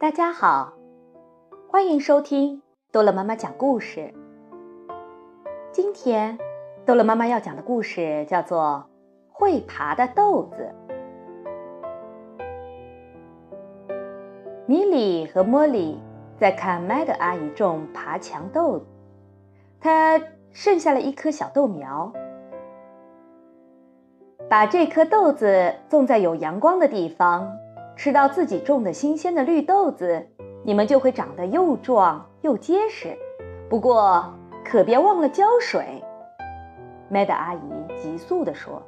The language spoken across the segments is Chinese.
大家好，欢迎收听多乐妈妈讲故事。今天，多乐妈妈要讲的故事叫做《会爬的豆子》。米莉和茉莉在看麦德阿姨种爬墙豆，她剩下了一颗小豆苗。把这颗豆子种在有阳光的地方。吃到自己种的新鲜的绿豆子，你们就会长得又壮又结实。不过可别忘了浇水。麦德阿姨急速地说。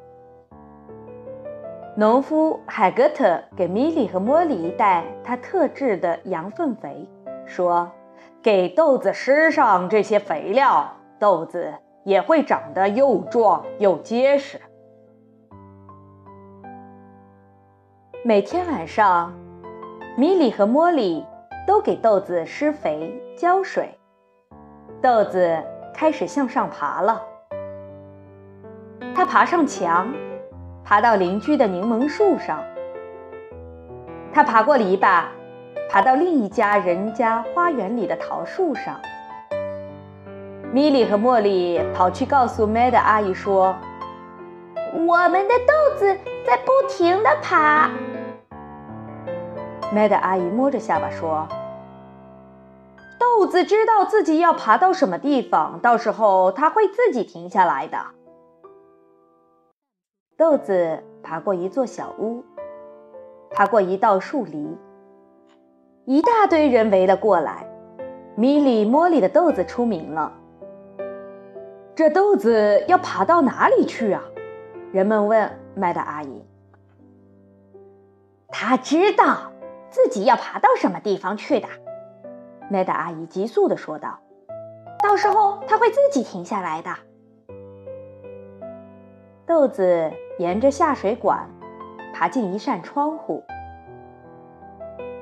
农夫海格特给米莉和茉莉一袋他特制的羊粪肥，说：“给豆子施上这些肥料，豆子也会长得又壮又结实。”每天晚上，米莉和茉莉都给豆子施肥、浇水，豆子开始向上爬了。它爬上墙，爬到邻居的柠檬树上。它爬过篱笆，爬到另一家人家花园里的桃树上。米莉和茉莉跑去告诉麦德阿姨说：“我们的豆子在不停地爬。”麦德阿姨摸着下巴说：“豆子知道自己要爬到什么地方，到时候它会自己停下来的。”豆子爬过一座小屋，爬过一道树篱，一大堆人围了过来。米里莫里的豆子出名了。这豆子要爬到哪里去啊？人们问麦达阿姨。他知道。自己要爬到什么地方去的？麦达阿姨急速地说道：“到时候它会自己停下来的。”豆子沿着下水管爬进一扇窗户，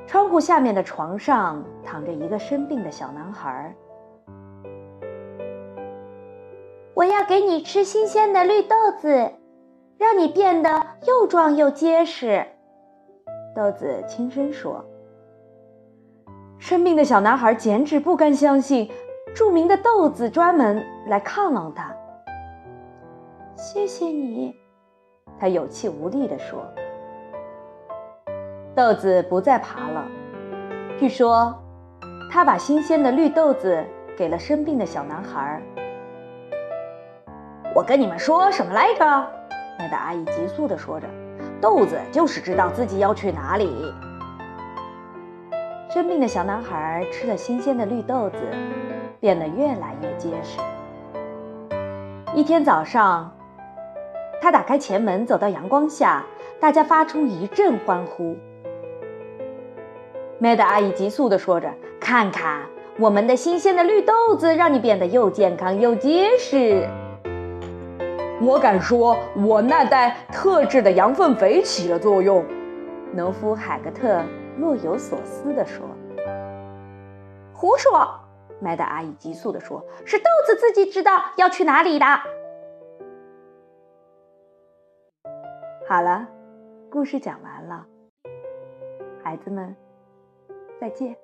窗户下面的床上躺着一个生病的小男孩。我要给你吃新鲜的绿豆子，让你变得又壮又结实。豆子轻声说：“生病的小男孩简直不敢相信，著名的豆子专门来看望他。”谢谢你，他有气无力地说。豆子不再爬了。据说，他把新鲜的绿豆子给了生病的小男孩。我跟你们说什么来着？麦达阿姨急速地说着。豆子就是知道自己要去哪里。生病的小男孩吃了新鲜的绿豆子，变得越来越结实。一天早上，他打开前门，走到阳光下，大家发出一阵欢呼。麦德阿姨急速地说着：“看看我们的新鲜的绿豆子，让你变得又健康又结实。”我敢说，我那袋特制的羊粪肥起了作用。”农夫海格特若有所思地说。“胡说！”麦达阿姨急速地说，“是豆子自己知道要去哪里的。”好了，故事讲完了，孩子们，再见。